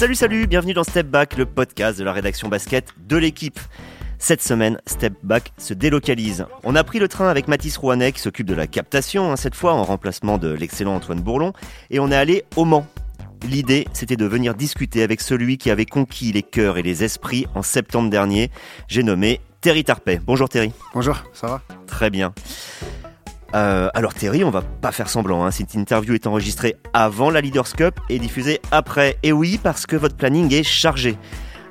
Salut, salut, bienvenue dans Step Back, le podcast de la rédaction basket de l'équipe. Cette semaine, Step Back se délocalise. On a pris le train avec Mathis Rouanet qui s'occupe de la captation, hein, cette fois en remplacement de l'excellent Antoine Bourlon, et on est allé au Mans. L'idée, c'était de venir discuter avec celui qui avait conquis les cœurs et les esprits en septembre dernier. J'ai nommé Terry Tarpey. Bonjour Terry. Bonjour, ça va? Très bien. Euh, alors Terry, on va pas faire semblant, hein. cette interview est enregistrée avant la Leaders Cup et diffusée après. Et oui, parce que votre planning est chargé.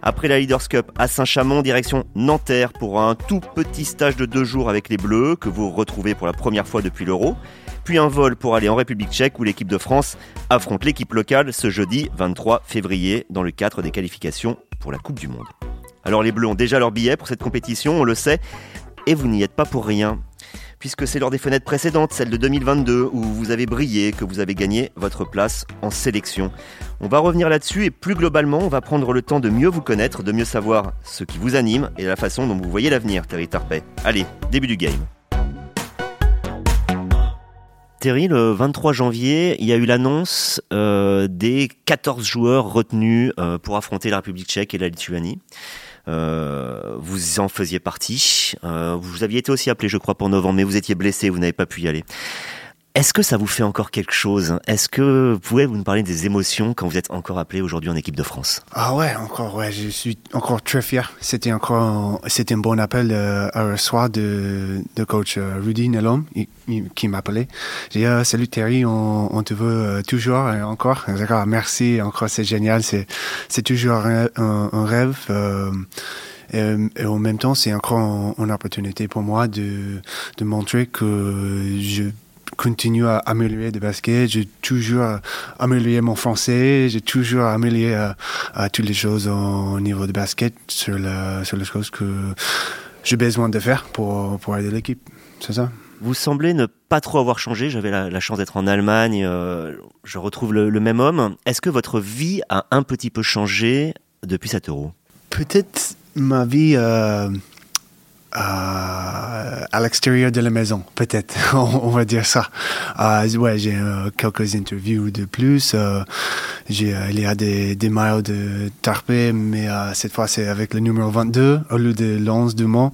Après la Leaders Cup à Saint-Chamond, direction Nanterre pour un tout petit stage de deux jours avec les Bleus que vous retrouvez pour la première fois depuis l'Euro. Puis un vol pour aller en République tchèque où l'équipe de France affronte l'équipe locale ce jeudi 23 février dans le cadre des qualifications pour la Coupe du Monde. Alors les Bleus ont déjà leur billet pour cette compétition, on le sait, et vous n'y êtes pas pour rien puisque c'est lors des fenêtres précédentes, celle de 2022, où vous avez brillé, que vous avez gagné votre place en sélection. On va revenir là-dessus et plus globalement, on va prendre le temps de mieux vous connaître, de mieux savoir ce qui vous anime et la façon dont vous voyez l'avenir, Terry Tarpey. Allez, début du game. Terry, le 23 janvier, il y a eu l'annonce euh, des 14 joueurs retenus euh, pour affronter la République tchèque et la Lituanie. Euh, vous en faisiez partie. Euh, vous aviez été aussi appelé, je crois, pour novembre, mais vous étiez blessé, vous n'avez pas pu y aller. Est-ce que ça vous fait encore quelque chose? Est-ce que vous pouvez vous nous parler des émotions quand vous êtes encore appelé aujourd'hui en équipe de France? Ah ouais, encore, ouais, je suis encore très fier. C'était encore, c'était un bon appel euh, un soir de, de coach euh, Rudy Nelom qui m'appelait. J'ai dit euh, salut Terry, on, te veut euh, toujours et encore. D'accord, merci, encore c'est génial, c'est c'est toujours un, rêve. Et, en même temps, c'est encore une opportunité pour moi de, de montrer que je continue à améliorer de basket, j'ai toujours amélioré mon français, j'ai toujours amélioré à, à, toutes les choses au niveau de basket sur, la, sur les choses que j'ai besoin de faire pour, pour aider l'équipe. C'est ça. Vous semblez ne pas trop avoir changé. J'avais la, la, chance d'être en Allemagne. Euh, je retrouve le, le même homme. Est-ce que votre vie a un petit peu changé depuis cet euro? Peut-être ma vie. Euh euh, à l'extérieur de la maison, peut-être, on, va dire ça. Euh, ouais, j'ai euh, quelques interviews de plus. Euh, j'ai, euh, il y a des, des de Tarpé, mais cette fois c'est avec le numéro 22 au lieu de l'11 du Mans.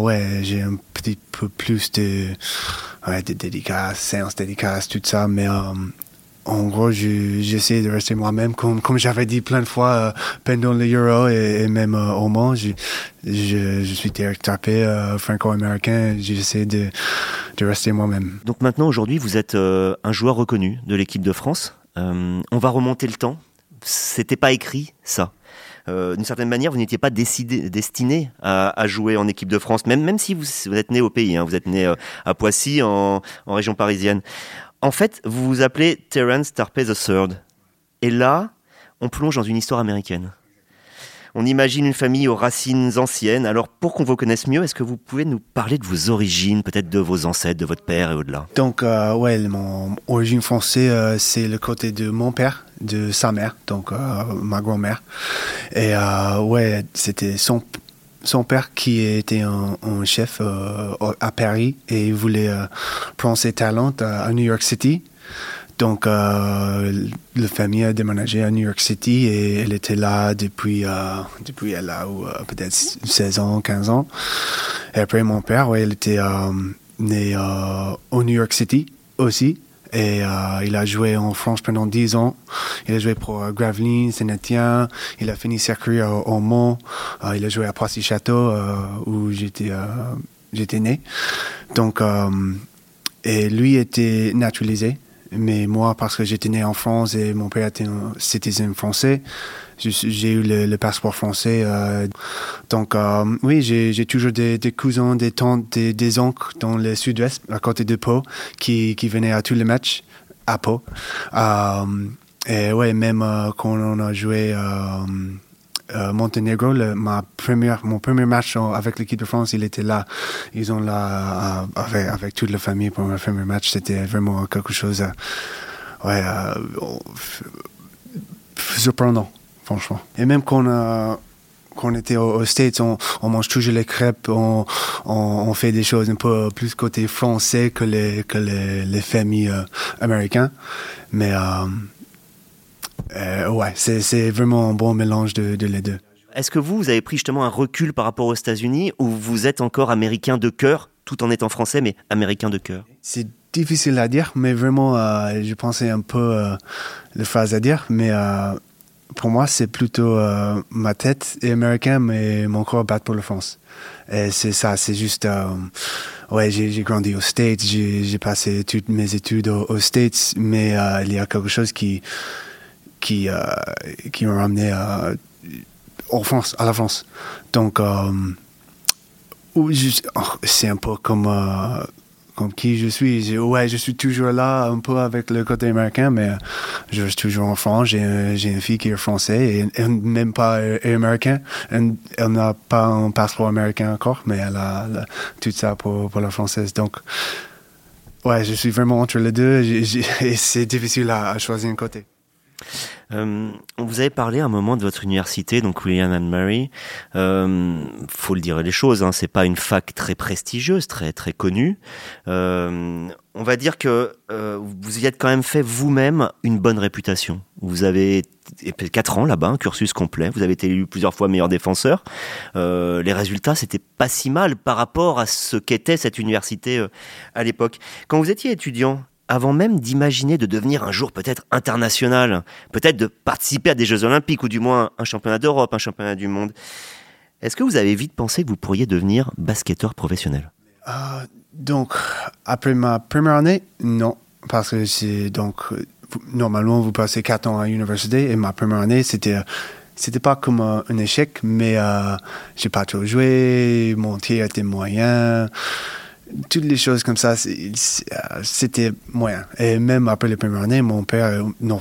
ouais, j'ai un petit peu plus de, ouais, de dédicaces, séances dédicaces, tout ça, mais en gros, j'essaie de rester moi-même, comme, comme j'avais dit plein de fois euh, pendant le Euro et, et même euh, au Mans. Je, je, je, suis Tapé, euh, franco-américain. J'essaie de, de rester moi-même. Donc maintenant, aujourd'hui, vous êtes un joueur reconnu de l'équipe de France. On va remonter le temps. C'était pas écrit, ça. D'une certaine manière, vous n'étiez pas décidé, destiné à, à, jouer en équipe de France, même, même si vous, vous êtes né au pays. Hein, vous êtes né à Poissy, en, en région parisienne. En fait, vous vous appelez Terence Tarpey III. Et là, on plonge dans une histoire américaine. On imagine une famille aux racines anciennes. Alors, pour qu'on vous connaisse mieux, est-ce que vous pouvez nous parler de vos origines, peut-être de vos ancêtres, de votre père et au-delà? Donc, euh, ouais, mon origine française, euh, c'est le côté de mon père, de sa mère, donc euh, ma grand-mère. Et euh, ouais, c'était son son père qui était un, chef euh, à Paris et voulait euh, prendre ses talents à, New York City. Donc, euh, la famille a déménagé à New York City et elle était là depuis, depuis elle a peut-être 16 ans, 15 ans. Et après, mon père, ouais, était né au New York City aussi. Et euh, il a joué en France pendant 10 ans. Il a joué pour euh, Gravelines, Saint-Étienne. Il a fini sa carrière au, au Mont. Euh, il a joué à Poissy-Château, euh, où j'étais j'étais né. Donc, et lui était naturalisé. Mais moi, parce que j'étais né en France et mon père était un citoyen français, j'ai eu le, passeport français. Euh, donc, euh, oui, j'ai toujours des, cousins, des tantes, des, oncles dans le sud-ouest, à côté de Pau, qui, qui venaient à tous les matchs à Pau. Euh, et ouais, même quand on a joué euh, Monténégro, le, ma première, mon premier match avec l'équipe de France, il était là. Ils ont là, avec, avec, toute la famille pour mon premier match. C'était vraiment quelque chose, euh, ouais, surprenant, franchement. Et même quand on quand on était aux, States, on, on, mange toujours les crêpes, on, on, on, fait des choses un peu plus côté français que les, que les, les familles américaines. Mais Euh, ouais, c'est vraiment un bon mélange de, de les deux. Est-ce que vous, vous avez pris justement un recul par rapport aux États-Unis ou vous êtes encore américain de cœur, tout en étant français, mais américain de cœur? C'est difficile à dire, mais vraiment, euh, je pensais un peu euh, les phrases à dire, mais euh, pour moi, c'est plutôt euh, ma tête est américaine, mais mon corps bat pour la France. Et c'est ça, c'est juste. euh, ouais, j'ai grandi aux States, j'ai passé toutes mes études aux, States, mais euh, il y a quelque chose qui qui qui m'a ramené euh, en France, à la France. Donc, oh, c'est un peu comme comme qui je suis. Ouais, je suis toujours là, un peu avec le côté américain, mais euh, je suis toujours en France. J'ai un- j'ai une fille qui est française et n'est même pas euh, américaine. Elle, elle n'a pas un passeport américain encore, mais elle a, tout ça pour, la française. Donc, ouais, je suis vraiment entre les deux et c'est difficile à choisir un côté. Euh, vous avez parlé à un moment de votre université, donc William and Mary. Euh, faut le dire les choses, hein, c'est pas une fac très prestigieuse, très très connue. Euh, on va dire que euh, vous y êtes quand même fait vous-même une bonne réputation. Vous avez été 4 ans là-bas, un cursus complet. Vous avez été élu plusieurs fois meilleur défenseur. Les résultats, c'était pas si mal par rapport à ce qu'était cette université à l'époque. Quand vous étiez étudiant, avant même d'imaginer de devenir un jour peut-être international, peut-être de participer à des Jeux Olympiques ou du moins un championnat d'Europe, un championnat du monde, est-ce que vous avez vite pensé que vous pourriez devenir basketteur professionnel? Euh, donc, après ma première année, non. Parce que c'est donc, normalement, vous passez quatre ans à l'université et ma première année, c'était. C'était pas comme un échec, mais euh, j'ai pas trop joué, mon tir était moyen, toutes les choses comme ça, euh, c'était moyen. Et même après les premières années, mon père, euh, non,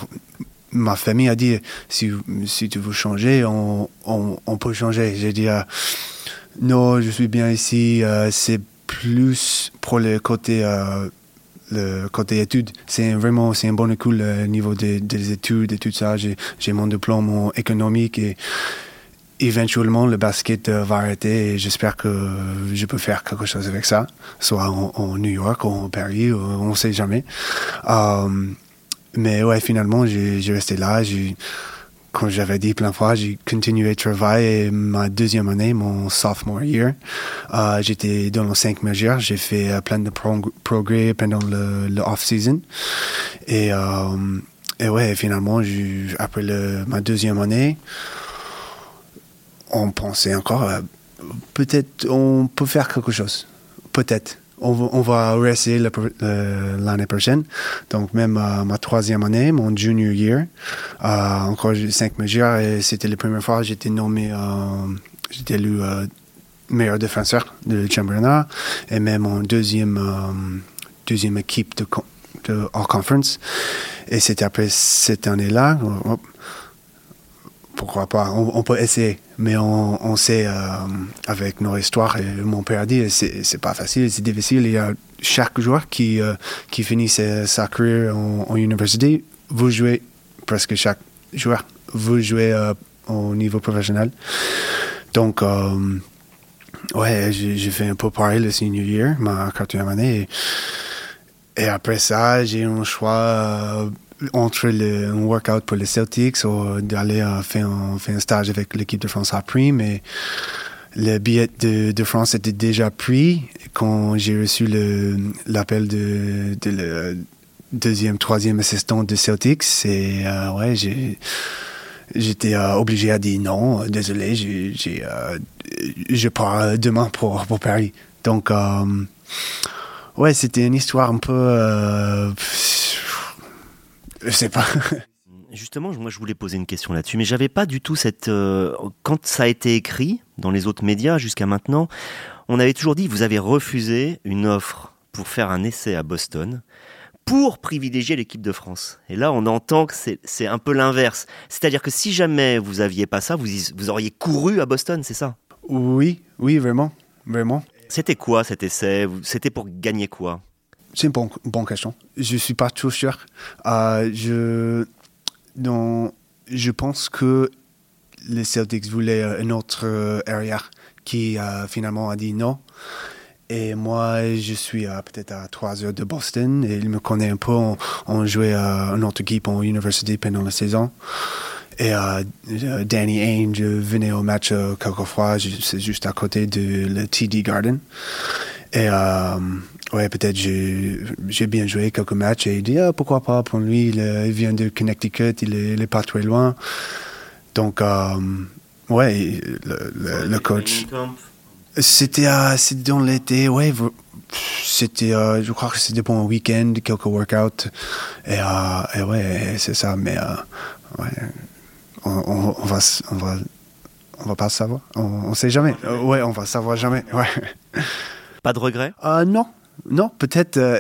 ma famille a dit si, si tu veux changer, on, on, peut changer. J'ai dit euh, non, je suis bien ici. c'est plus pour le côté le côté études. C'est vraiment c'est un bon école au niveau des, des études et tout ça. J'ai mon diplôme en économique et éventuellement le basket euh, va arrêter et j'espère que je peux faire quelque chose avec ça, soit en, New York ou en Paris, ou- on ne sait jamais. Euh, mais ouais, finalement, j'ai resté là. Comme j'avais dit plein de fois, j'ai continué à travailler ma deuxième année, mon sophomore year. Euh, J'étais dans le 5 majeur, j'ai fait euh, plein de prog- progrès pendant le, le off-season. Et, euh, et ouais, finalement, après le, ma deuxième année, on pensait encore, euh, peut-être on peut faire quelque chose. Peut-être. On va, le- l'année prochaine. Donc, même euh, ma troisième année, mon junior year, euh, encore cinq majeurs et c'était la première fois que j'étais nommé, euh, j'étais élu meilleur défenseur de championnat et même en deuxième, deuxième équipe de, de All Conference. Et c'était après cette année-là, hop, pourquoi pas, on peut essayer, mais on, on sait euh, avec nos histoires, et mon père a dit, c'est pas facile, c'est difficile. Il y a chaque joueur qui, euh, qui finit sa, sa carrière en, université, vous jouez, presque chaque joueur, vous jouez euh, au niveau professionnel. Donc, ouais, j'ai fait un peu pareil le senior year, ma quatrième année. Et, et après ça, j'ai un choix entre un workout pour les Celtics ou d'aller euh, faire, faire un stage avec l'équipe de France après. Mais le billet de, de France était déjà pris quand j'ai reçu l'appel de, de deuxième, troisième assistant de Celtics. Et euh, ouais, j'étais euh, obligé à dire non, désolé, j'ai, je pars demain pour, pour Paris. Donc, ouais, c'était une histoire un peu. Je sais pas. Justement, moi je voulais poser une question là-dessus, mais j'avais pas du tout cette. euh, quand ça a été écrit dans les autres médias jusqu'à maintenant, on avait toujours dit vous avez refusé une offre pour faire un essai à Boston pour privilégier l'équipe de France. Et là, on entend que c'est un peu l'inverse. C'est-à-dire que si jamais vous aviez pas ça, vous, y- vous auriez couru à Boston, c'est ça? Oui, oui, vraiment, vraiment. C'était quoi cet essai? C'était pour gagner quoi? C'est une bonne, bonne question. Je suis pas trop sûr. Euh, je, dans, je pense que les Celtics voulaient euh, un autre euh, arrière qui euh, finalement a dit non. Et moi, je suis peut-être à 3 heures de Boston et il me connaît un peu. On, jouait à une autre équipe en université pendant la saison. Et euh, Danny Ainge venait au match euh, quelquefois, c'est juste à côté de le TD Garden. Et euh, ouais, peut-être j'ai bien joué quelques matchs et il dit ah, pourquoi pas pour lui, il, vient de Connecticut, il est, est, pas très loin. Donc, euh, ouais, le, le coach. C'était dans l'été, ouais. C'était, euh, je crois que c'était pour un week-end, quelques workouts. Et, euh, et ouais, c'est ça. Mais euh, ouais, on, on, on, va, on va, on va pas savoir. On, ne sait jamais. ouais, on va savoir jamais. Ouais. Pas de regret Non, non, peut-être, euh,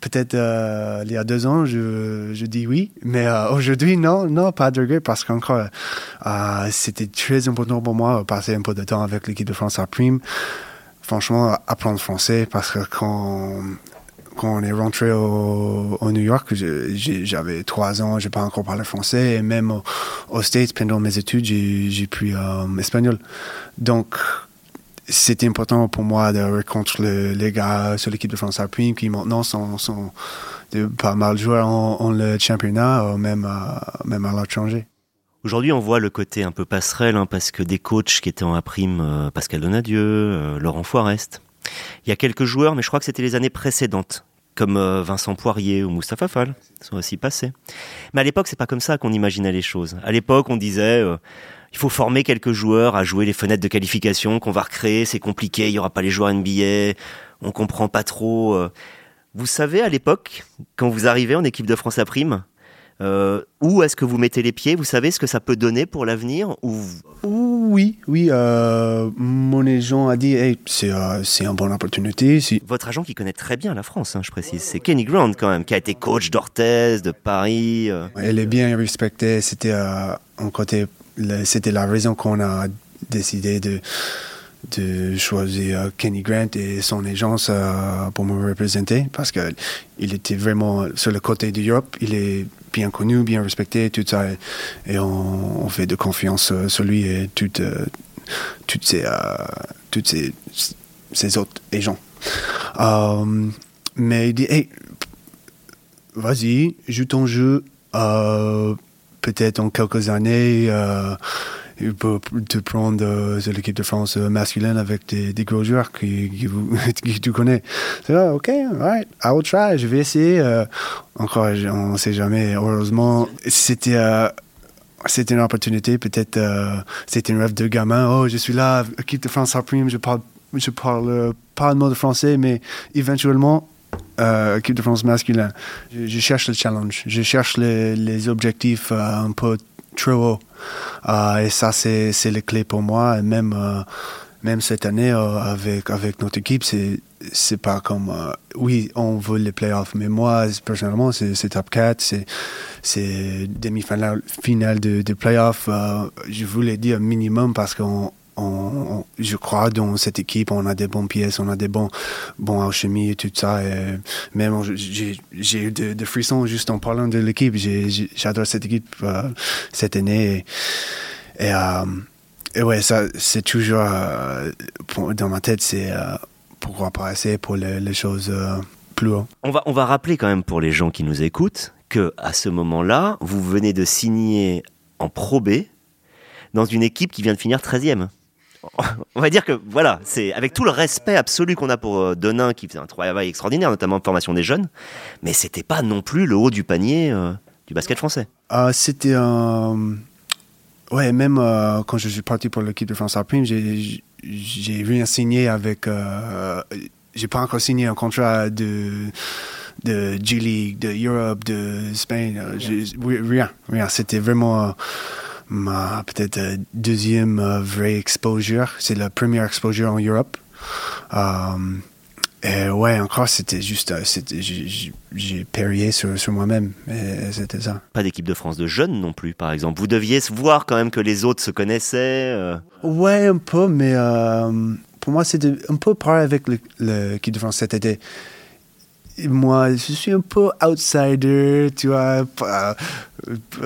peut-être euh, il y a deux ans, je, je dis oui, mais euh, aujourd'hui, non, non, pas de regret parce qu'encore, c'était très important pour moi de passer un peu de temps avec l'équipe de France à Prime. Franchement, apprendre français parce que quand, quand on est rentré au, New York, j'avais trois ans, j'ai pas encore parlé français et même aux States, pendant mes études, j'ai pris espagnol. Donc, c'était important pour moi de rencontrer les gars sur l'équipe de France Alpine qui maintenant sont, pas mal joueurs en, le championnat, euh, même, à, même à l'étranger. Aujourd'hui, on voit le côté un peu passerelle, hein, parce que des coachs qui étaient en A-prime, euh, Pascal Donadieu, euh, Laurent Forest. Il y a quelques joueurs, mais je crois que c'était les années précédentes, comme Vincent Poirier ou Moustapha Fall, sont aussi passés. Mais à l'époque, c'est pas comme ça qu'on imaginait les choses. À l'époque, on disait il faut former quelques joueurs à jouer les fenêtres de qualification qu'on va recréer, c'est compliqué, il y aura pas les joueurs NBA, on comprend pas trop. Euh. Vous savez à l'époque, quand vous arrivez en équipe de France à prime, euh, où est-ce que vous mettez les pieds? Vous savez ce que ça peut donner pour l'avenir ou... Oui, oui. Euh, mon agent a dit hey, c'est euh, une bonne opportunité. Votre agent qui connaît très bien la France, hein, je précise, c'est Kenny Grant quand même, qui a été coach d'Orthez, de Paris. Elle est bien respectée. C'était un côté c'était la raison qu'on a décidé de, de choisir euh, Kenny Grant et son agence euh, pour me représenter parce qu'il était vraiment sur le côté de l'Europe. Il est bien connu, bien respecté, tout ça. Et, on, fait de confiance euh, sur lui et toutes, toutes ces, ces, autres agents. mais il dit, hey, vas-y, joue ton jeu peut-être en quelques années, euh, peut te prendre euh, l'équipe de France euh, masculine avec des, des gros joueurs qui, qui, tu connais. C'est là, ok, right, I will try, je vais essayer. Euh, encore, on ne sait jamais. Heureusement, c'était une opportunité, peut-être c'était un rêve de gamin. Oh, je suis là, équipe de France prime, je parle, je parle pas le mot de français, mais éventuellement, euh, équipe de France masculin. Je, cherche le challenge, je cherche les, objectifs euh, un peu trop haut. Euh, et ça, c'est, c'est les clés pour moi. Et même, euh, même cette année, avec, avec notre équipe, c'est, c'est pas comme. oui, on veut les playoffs, mais moi, personnellement, c'est, top 4, c'est, c'est demi-finale finale de, de playoffs. je voulais dire minimum parce qu'on je crois dans cette équipe, on a des bonnes pièces, on a des bons, bons alchimies et tout ça. Et même j'ai eu des frissons juste en parlant de l'équipe. J'adore cette équipe euh, cette année. Et, euh, et, ouais, ça, c'est toujours euh, dans ma tête, c'est pourquoi pas essayer pour les, choses plus haut. On va, on va rappeler quand même pour les gens qui nous écoutent que à ce moment-là, vous venez de signer en Pro dans une équipe qui vient de finir 13e on va dire que voilà, c'est avec tout le respect absolu qu'on a pour euh, Denain qui faisait un travail extraordinaire, notamment en formation des jeunes, mais c'était pas non plus le haut du panier euh, du basket français. Ah, c'était un. Ouais, même euh, quand je suis parti pour l'équipe de France à j'ai rien signé avec. j'ai pas encore signé un contrat de de G-League, de Europe, de Spain. Rien, rien. C'était vraiment ma peut-être euh, deuxième euh, vraie exposure. C'est la première exposure en Europe. Euh, et ouais, encore, c'était juste, j'ai périé sur, sur moi-même. C'était ça. Pas d'équipe de France de jeunes non plus, par exemple. Vous deviez voir quand même que les autres se connaissaient. Ouais, un peu, mais pour moi, c'était un peu pareil avec l'équipe de France cet été moi, je suis un peu outsider, tu vois,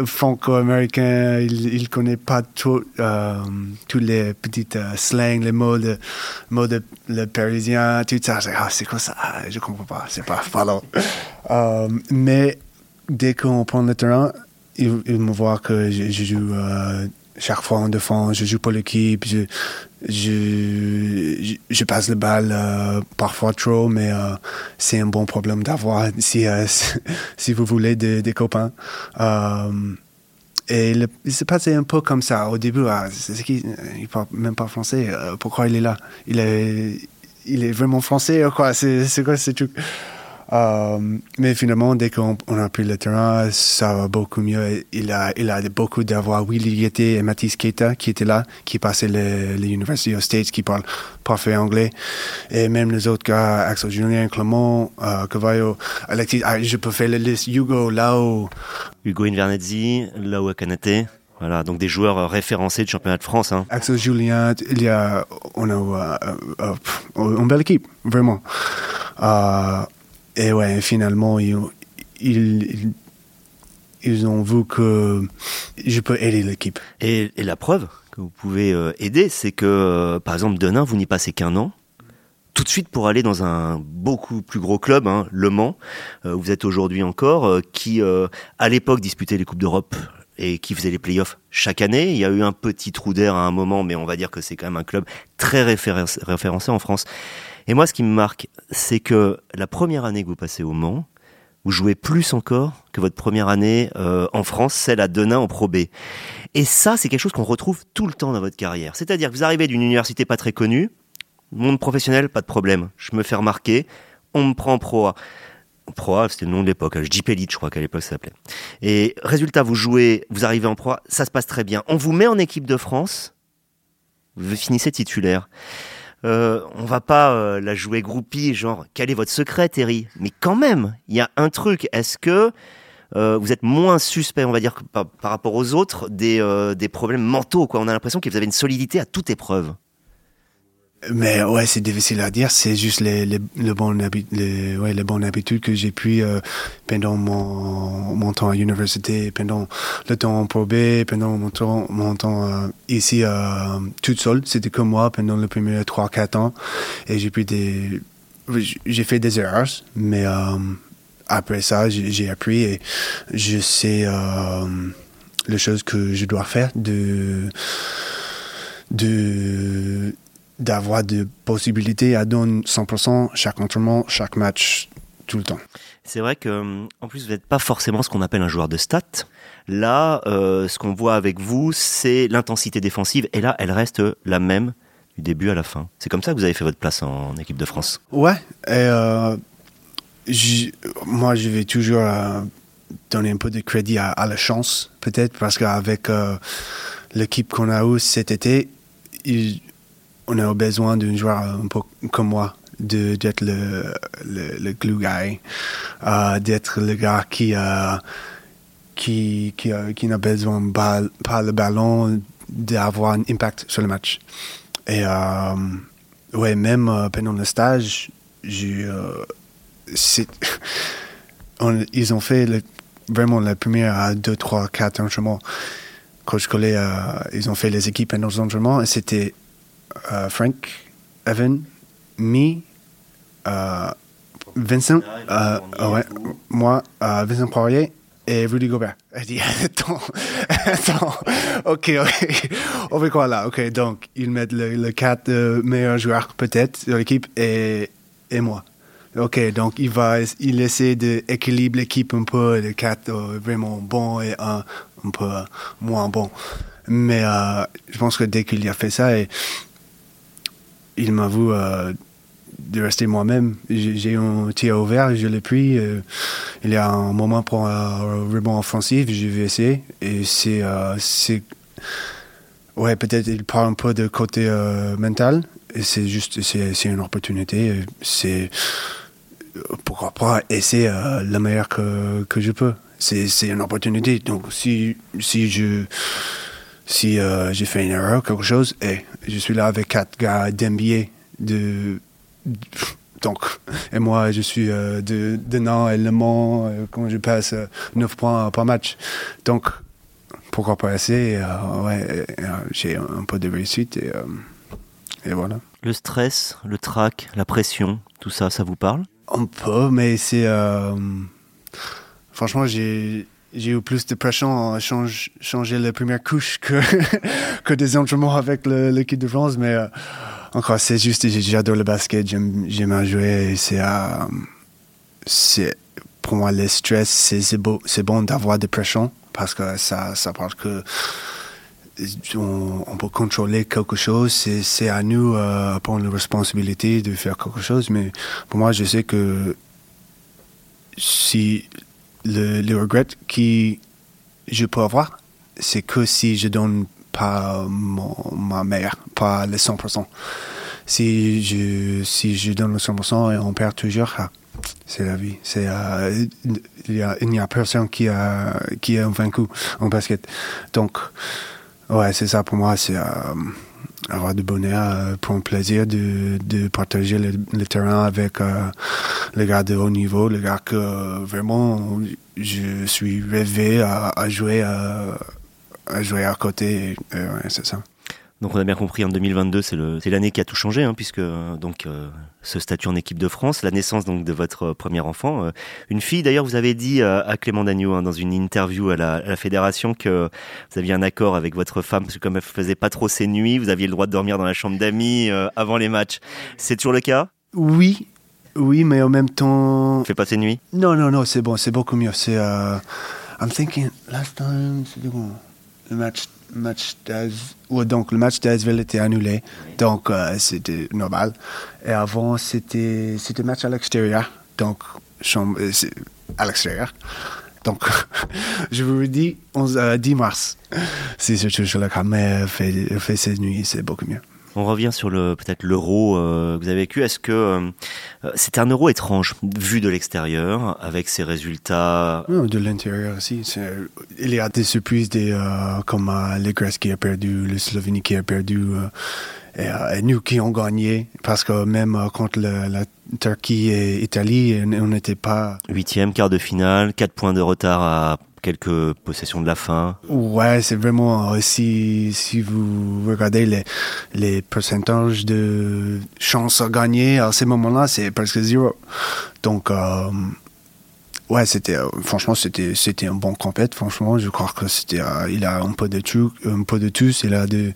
franco-américain, il ne connaît pas tout, euh, tous les petites euh, slangs, les mots de, mots de le parisien, tout ça. Ah, c'est quoi ça? Ah, je comprends pas, c'est pas, pardon. euh, mais dès qu'on prend le terrain, il, me voit que je, joue euh, chaque fois en défense, je joue pour l'équipe, je, je, passe le bal euh, parfois trop, mais euh, c'est un bon problème d'avoir si, si vous voulez des, copains. et il s'est passé un peu comme ça au début. Ah, c'est Il parle même pas français. pourquoi il est là? Il est, il est vraiment français quoi? C'est quoi ce truc? Euh, mais finalement, dès qu'on a pris le terrain, ça va beaucoup mieux. Il a, il a beaucoup d'avoir Willy Yeti et Mathis Keita qui étaient là, qui passaient l'université aux States, qui parlent parfait anglais. Et même les autres gars, Axel Julien, Clement, euh, Cavallo, Alexis, ah, je peux faire la liste, Hugo, Lao. Hugo Invernazzi, Lao Akanate. Voilà, donc des joueurs référencés du championnat de France. Hein. Axel Julien, il y a, on a euh, une belle équipe, vraiment. Et ouais, finalement, ils, ils, ont vu que je peux aider l'équipe. Et, la preuve que vous pouvez euh, aider, c'est que, euh, par exemple, Denain, vous n'y passez qu'un an. Tout de suite pour aller dans un beaucoup plus gros club, hein, Le Mans, euh, vous êtes aujourd'hui encore, qui à l'époque disputait les Coupes d'Europe et qui faisait les playoffs chaque année. Il y a eu un petit trou d'air à un moment, mais on va dire que c'est quand même un club très référencé en France. Et moi, ce qui me marque, c'est que la première année que vous passez au Mans, vous jouez plus encore que votre première année euh, en France, celle à Denain en Pro B. Et ça, c'est quelque chose qu'on retrouve tout le temps dans votre carrière. C'est-à-dire que vous arrivez d'une université pas très connue, monde professionnel, pas de problème. Je me fais remarquer, on me prend Pro A. Pro A, c'était le nom de l'époque. Je dis je crois qu'à l'époque ça s'appelait. Et résultat, vous jouez, vous arrivez en Pro A, ça se passe très bien. On vous met en équipe de France, vous finissez titulaire. Euh, on va pas euh, la jouer groupie, genre quel est votre secret, Terry? Mais quand même, il y a un truc. Est-ce que euh, vous êtes moins suspect, on va dire, par, rapport aux autres, des, des problèmes mentaux quoi? On a l'impression que vous avez une solidité à toute épreuve. Mais ouais, c'est difficile à dire. C'est juste les, les, les, bonnes, les, ouais, les bonnes habitudes que j'ai pris euh, pendant mon, mon temps à l'université, pendant le temps en probé, pendant mon temps, mon temps euh, ici euh, toute seule. C'était comme moi pendant les premiers 3-4 ans. Et j'ai pris des... J'ai fait des erreurs, mais euh, après ça, j'ai appris et je sais euh, les choses que je dois faire de de d'avoir des possibilités à donner 100% chaque entraînement, chaque match, tout le temps. C'est vrai que, en plus, vous n'êtes pas forcément ce qu'on appelle un joueur de stats. Là, euh, ce qu'on voit avec vous, c'est l'intensité défensive, et là, elle reste la même du début à la fin. C'est comme ça que vous avez fait votre place en équipe de France. Ouais, et euh, moi, je vais toujours euh, donner un peu de crédit à, la chance, peut-être, parce qu'avec l'équipe qu'on a eue cet été, il, on a besoin d'un joueur un peu comme moi, d'être le, le, glue guy, euh, d'être le gars qui, euh, qui, qui, euh, qui n'a besoin pas, le ballon, d'avoir un impact sur le match. Et euh, ouais, même euh, pendant le stage, ils ont fait vraiment la première 2, 3, 4 entraînements. Coach Collet, ils ont fait les équipes pendant les entraînements et c'était uh, Frank, Evan, me, uh, Vincent, uh, ouais, moi, Vincent Poirier et Rudy Gobert. Elle dit, attends, attends, ok, ok, on fait quoi là? Ok, donc, ils mettent le, le quatre euh, meilleurs joueurs peut-être de l'équipe et, et moi. Ok, donc il va, il essaie d'équilibrer l'équipe un peu, quatre euh, vraiment bons et un un peu moins bon. Mais euh, je pense que dès qu'il a fait ça, et, il m'avoue euh, de rester moi-même. J'ai un tir ouvert, je l'ai pris. Euh, il y a un moment pour un rebond offensif, je vais essayer. Et c'est. Euh, ouais, peut-être il parle un peu de côté mental. C'est juste. C'est une opportunité. C'est. Pourquoi pas essayer le meilleur que, que je peux. C'est une opportunité. Donc si, si je si euh, j'ai fait une erreur, quelque chose, et je suis là avec quatre gars d'NBA de donc, et moi, je suis de, de Nantes et Le Mans, quand je passe 9 points par match. Donc, pourquoi pas essayer ouais, J'ai un peu de réussite et, et voilà. Le stress, le trac, la pression, tout ça, ça vous parle? Un peu, mais c'est. franchement, j'ai j'ai eu plus de pression à changer la première couche que, que des entraînements avec l'équipe de France. Mais euh, encore, c'est juste, j'adore le basket, j'aime à jouer. C'est, euh, pour moi, le stress, c'est, bon d'avoir des pressions parce que ça, ça parle que on, peut contrôler quelque chose. C'est, c'est à nous euh, prendre la responsabilité de faire quelque chose. Mais pour moi, je sais que si le, le regret que je peux avoir, c'est que si je donne pas mon, ma mère, pas le 100%. Si je, si je donne le 100% et on perd toujours, ah, c'est la vie. C'est, euh, il n'y a, a, personne qui a, qui a vaincu en basket. Donc, ouais, c'est ça pour moi, c'est, euh, avoir du bonheur, euh, pour un plaisir de, de partager le, terrain avec euh, les gars de haut niveau, les gars que euh, vraiment je suis rêvé à, jouer à, à, jouer à côté. c'est ça. Donc on a bien compris, en 2022, c'est l'année qui a tout changé, hein, puisque euh, donc euh, ce statut en équipe de France, la naissance donc de votre euh, premier enfant, une fille. D'ailleurs, vous avez dit à Clément Dagneau hein, dans une interview à la, fédération que vous aviez un accord avec votre femme, parce que comme elle faisait pas trop ses nuits, vous aviez le droit de dormir dans la chambre d'amis avant les matchs. C'est toujours le cas? Oui, oui, mais en même temps. Fait pas ses nuits? Non, non, non, c'est bon, c'est beaucoup mieux. C'est. I'm thinking last time, le match match donc le match d'Asvel était annulé, donc euh, c'était normal. Et avant, c'était c'était match à l'extérieur, donc chambre, euh, à l'extérieur. Donc, je vous dis 11, 10 mars. Si toujours le cas, mais fait, fait cette nuit, c'est beaucoup mieux. On revient sur le peut-être l'euro euh, que vous avez vécu. Est-ce que euh, c'était un euro étrange vu de l'extérieur avec ses résultats? De l'intérieur aussi. Il y a des surprises des, euh, comme les Grèce qui a perdu, le Slovénie qui a perdu. Et, nous qui ont gagné, parce que même contre la Turquie et l'Italie, on n'était pas... Huitième, quart de finale, quatre points de retard à quelques possessions de la fin. Ouais, c'est vraiment, euh, si, si vous regardez les, les pourcentages de chances à gagner à ces moments-là, c'est presque zéro. Donc, euh, ouais, c'était, euh, franchement, c'était, c'était un bon compète, franchement. Je crois que c'était, il a un peu de tout, un peu de tous. Il a des,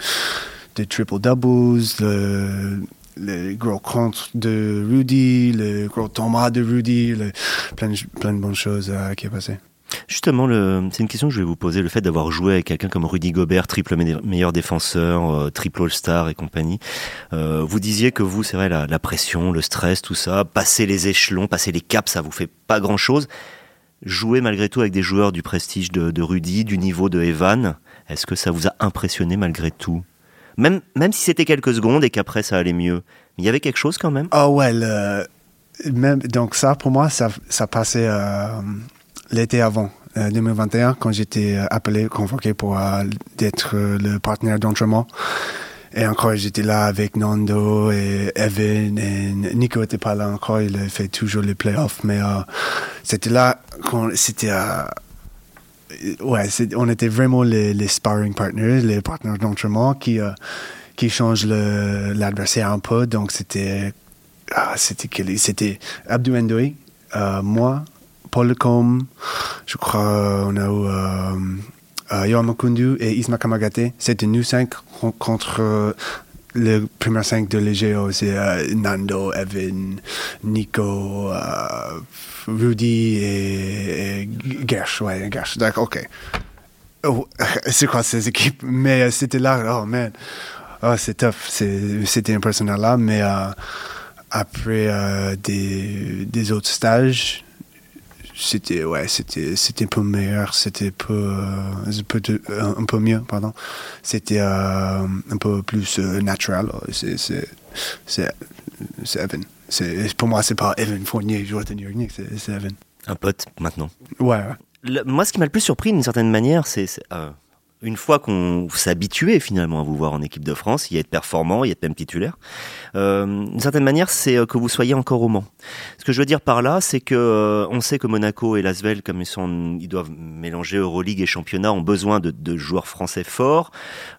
des triple doubles, le, les gros contre de Rudy, le gros tomate de Rudy, plein, plein de bonnes choses qui est passé. Justement, c'est une question que je vais vous poser. Le fait d'avoir joué avec quelqu'un comme Rudy Gobert, triple meilleur défenseur, euh, triple All-Star et compagnie, euh, vous disiez que vous, c'est vrai, la, pression, le stress, tout ça, passer les échelons, passer les caps, ça vous fait pas grand-chose. Jouer malgré tout avec des joueurs du prestige de, Rudy, du niveau de Evan, est-ce que ça vous a impressionné malgré tout? Même, même si c'était quelques secondes et qu'après ça allait mieux, il y avait quelque chose quand même? Ah ouais, même, donc ça pour moi, ça, ça passait... Euh, l'été avant, 2021, euh, quand j'étais euh, appelé, convoqué pour euh, être le partenaire d'entraînement. Et encore, j'étais là avec Nando et Evan et Nico était pas là encore. Il fait toujours les playoffs, mais c'était là quand c'était ouais, on était vraiment les, sparring partners, les partenaires d'entraînement qui qui changent l'adversaire un peu. Donc c'était ah, c'était Abdou moi, Lecombe, je crois on a eu euh, euh, Makundu et Isma Kamagate. C'était nous cinq contre euh, le premier cinq de l'EGO. C'est euh, Nando, Evan, Nico, Rudy et, Gersh. Ouais, Gersh. D'accord, ok. Oh, c'est quoi ces équipes? Mais c'était là, oh man. Oh, c'est tough. C'était impressionnant là, mais après des autres stages, c'était ouais c'était c'était un peu meilleur c'était peu, euh, un peu un peu mieux pardon. C'était euh, un peu plus euh, naturel c'est c'est c'est Evan. C'est pour moi c'est pas Evan Fournier New York c'est Evan. Un pote maintenant. Ouais, moi ce qui m'a le plus surpris d'une certaine manière c'est une fois qu'on s'habituait finalement à vous voir en équipe de France, y être performant, y être même titulaire, euh, d'une certaine manière, c'est euh, que vous soyez encore au Mans. Ce que je veux dire par là, c'est que euh, on sait que Monaco et Lasvel, comme ils sont, ils doivent mélanger Euroleague et championnat, ont besoin de, de joueurs français forts.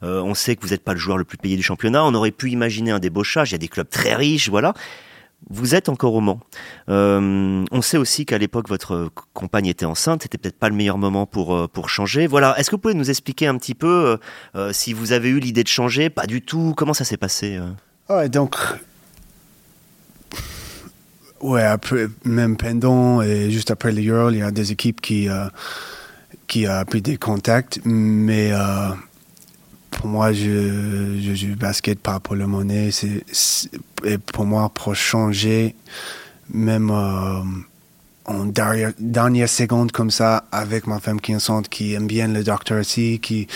Euh, on sait que vous n'êtes pas le joueur le plus payé du championnat. On aurait pu imaginer un débauchage. Il y a des clubs très riches, voilà. Vous êtes encore au Mans. Euh, on sait aussi qu'à l'époque, votre compagne était enceinte. C'était peut-être pas le meilleur moment pour, euh, pour changer. Voilà. Est-ce que vous pouvez nous expliquer un petit peu euh, si vous avez eu l'idée de changer? Pas du tout. Comment ça s'est passé Ouais, donc. Ouais, même pendant et juste après les Euro, il y a des équipes qui, euh, qui a pris des contacts, mais pour moi, je, je joue basket pas pour le monnaie. C'est, et pour moi, pour changer, même euh, en dernière, dernière seconde comme ça, avec ma femme qui est enceinte, qui aime bien le docteur aussi, qui,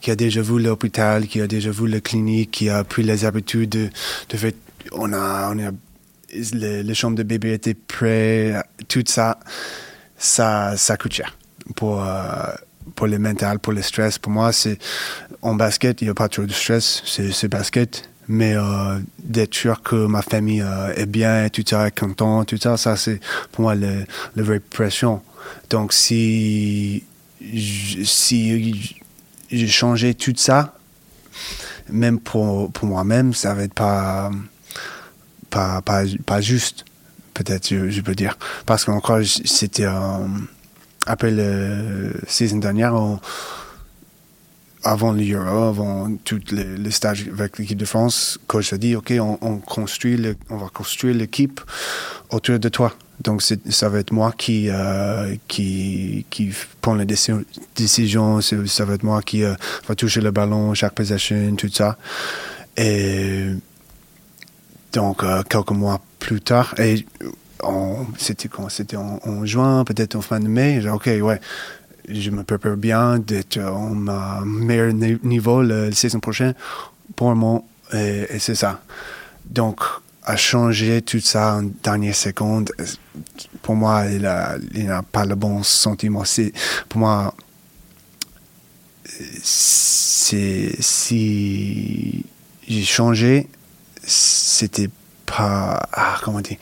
qui a déjà vu l'hôpital, qui a déjà vu la clinique, qui a pris les habitudes de, de fait, on a, on a, le, les chambres de bébé étaient prêtes, tout ça, ça, ça coûte cher pour, euh, pour le mental, pour le stress. Pour moi, c'est en basket, il n'y a pas trop de stress, c'est basket. Mais euh, d'être sûr que ma famille euh, est bien, tout ça, est content, tout ça, ça c'est pour moi le, le vraie pression. Donc si si j'ai changé tout ça, même pour, pour moi-même, ça va être pas pas, pas, pas juste, peut-être, je, peux dire. Parce qu'encore, c'était euh, après la saison dernière, avant l'Euro, avant tout le, le stage avec l'équipe de France, coach a dit, OK, on, va construire l'équipe autour de toi. Donc, ça va être moi qui, euh, prend les déci- décisions, ça va être moi qui euh, va toucher le ballon, chaque possession, tout ça. Et donc, euh, quelques mois plus tard, et en- c'était en, juin, peut-être en fin de mai. Dit, OK, ouais, je me prépare bien d'être ma meilleur ni- niveau le, la saison prochaine pour mon. Et, et c'est ça. Donc, à changer tout ça en dernière seconde, pour moi, il n'a pas le bon sentiment. Pour moi, si j'ai changé, c'était pas ah, comment dire,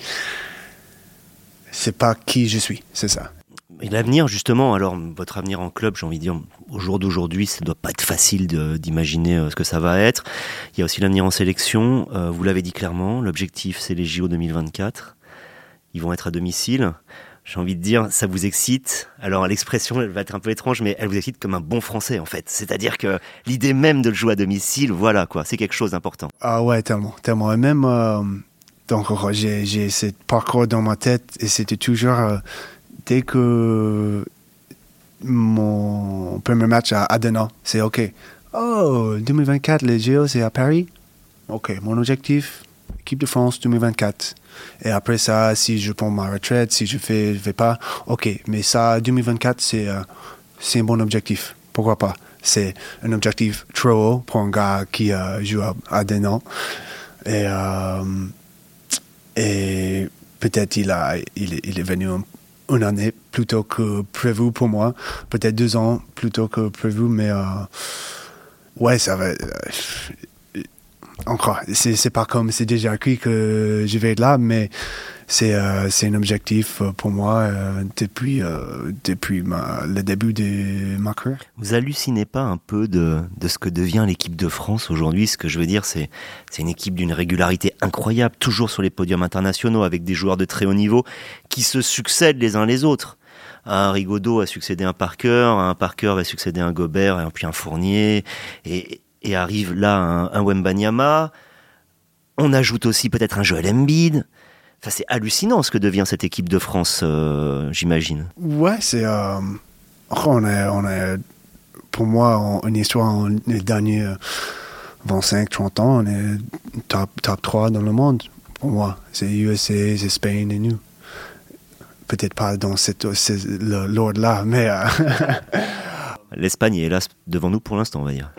c'est pas qui je suis, c'est ça. Et l'avenir, justement, alors votre avenir en club, j'ai envie de dire, au jour d'aujourd'hui, ça doit pas être facile d'imaginer euh, ce que ça va être. Il y a aussi l'avenir en sélection. Euh, vous l'avez dit clairement, l'objectif, c'est les JO 2024. Ils vont être à domicile. J'ai envie de dire, ça vous excite. Alors l'expression, elle va être un peu étrange, mais elle vous excite comme un bon français, en fait. C'est-à-dire que l'idée même de le jouer à domicile, voilà quoi, c'est quelque chose d'important. Ah ouais, tellement, tellement. Et même, euh, donc, j'ai, ce parcours dans ma tête et c'était toujours, dès que mon premier match à Adena, c'est OK. Oh, 2024, les JO, c'est à Paris? OK, mon objectif, équipe de France 2024. Et après ça, si je prends ma retraite, si je fais, je fais pas, OK. Mais ça, 2024, c'est, euh, c'est un bon objectif. Pourquoi pas? C'est un objectif trop haut pour un gars qui euh, joue à, Denan. Et, euh, et peut-être il, il est venu un- une année plutôt que prévu pour moi. Peut-être deux ans plutôt que prévu, mais euh, ouais, ça va. Encore, c'est pas comme c'est déjà acquis que je vais être là, mais c'est euh, un objectif euh, pour moi euh, depuis, depuis le début de ma carrière. Vous hallucinez pas un peu de, de ce que devient l'équipe de France aujourd'hui? Ce que je veux dire, c'est une équipe d'une régularité incroyable, toujours sur les podiums internationaux, avec des joueurs de très haut niveau qui se succèdent les uns les autres. Un Rigaudot a succédé à un Parker, un Parker va succéder à un Gobert, et puis un Fournier, et, et arrive là un, un Wembanyama. On ajoute aussi peut-être un Joel Embiid. Enfin, c'est hallucinant ce que devient cette équipe de France, euh, j'imagine. Ouais, c'est. euh, on est, on est, pour moi, en- une histoire en les derniers 25-30 ans, on est top, top 3 dans le monde. Pour moi, c'est USA, c'est Spain et nous. Peut-être pas dans cette, l'ordre-là, mais euh, L'Espagne est hélas devant nous pour l'instant, on va dire.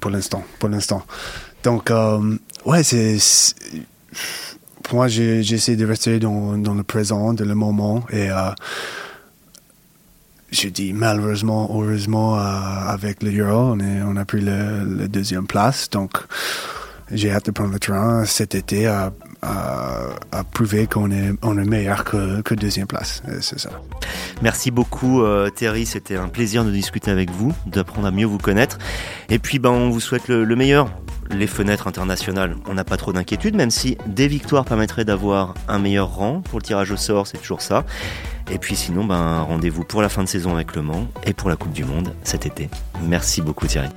Pour l'instant, pour l'instant. Donc, euh, ouais, c'est. Pour moi, j'essaie de rester dans, le présent, dans le moment. Et euh, je dis malheureusement, heureusement, avec le Euro, on, est, on a pris le, deuxième place. Donc, j'ai hâte de prendre le train cet été à, prouver qu'on est, on est meilleur que, que deuxième place. C'est ça. Merci beaucoup euh, Thierry, c'était un plaisir de discuter avec vous, d'apprendre à mieux vous connaître. Et puis ben, on vous souhaite le, meilleur. Les fenêtres internationales, on n'a pas trop d'inquiétude, même si des victoires permettraient d'avoir un meilleur rang pour le tirage au sort, c'est toujours ça. Et puis sinon, ben, rendez-vous pour la fin de saison avec Le Mans et pour la Coupe du Monde cet été. Merci beaucoup Thierry.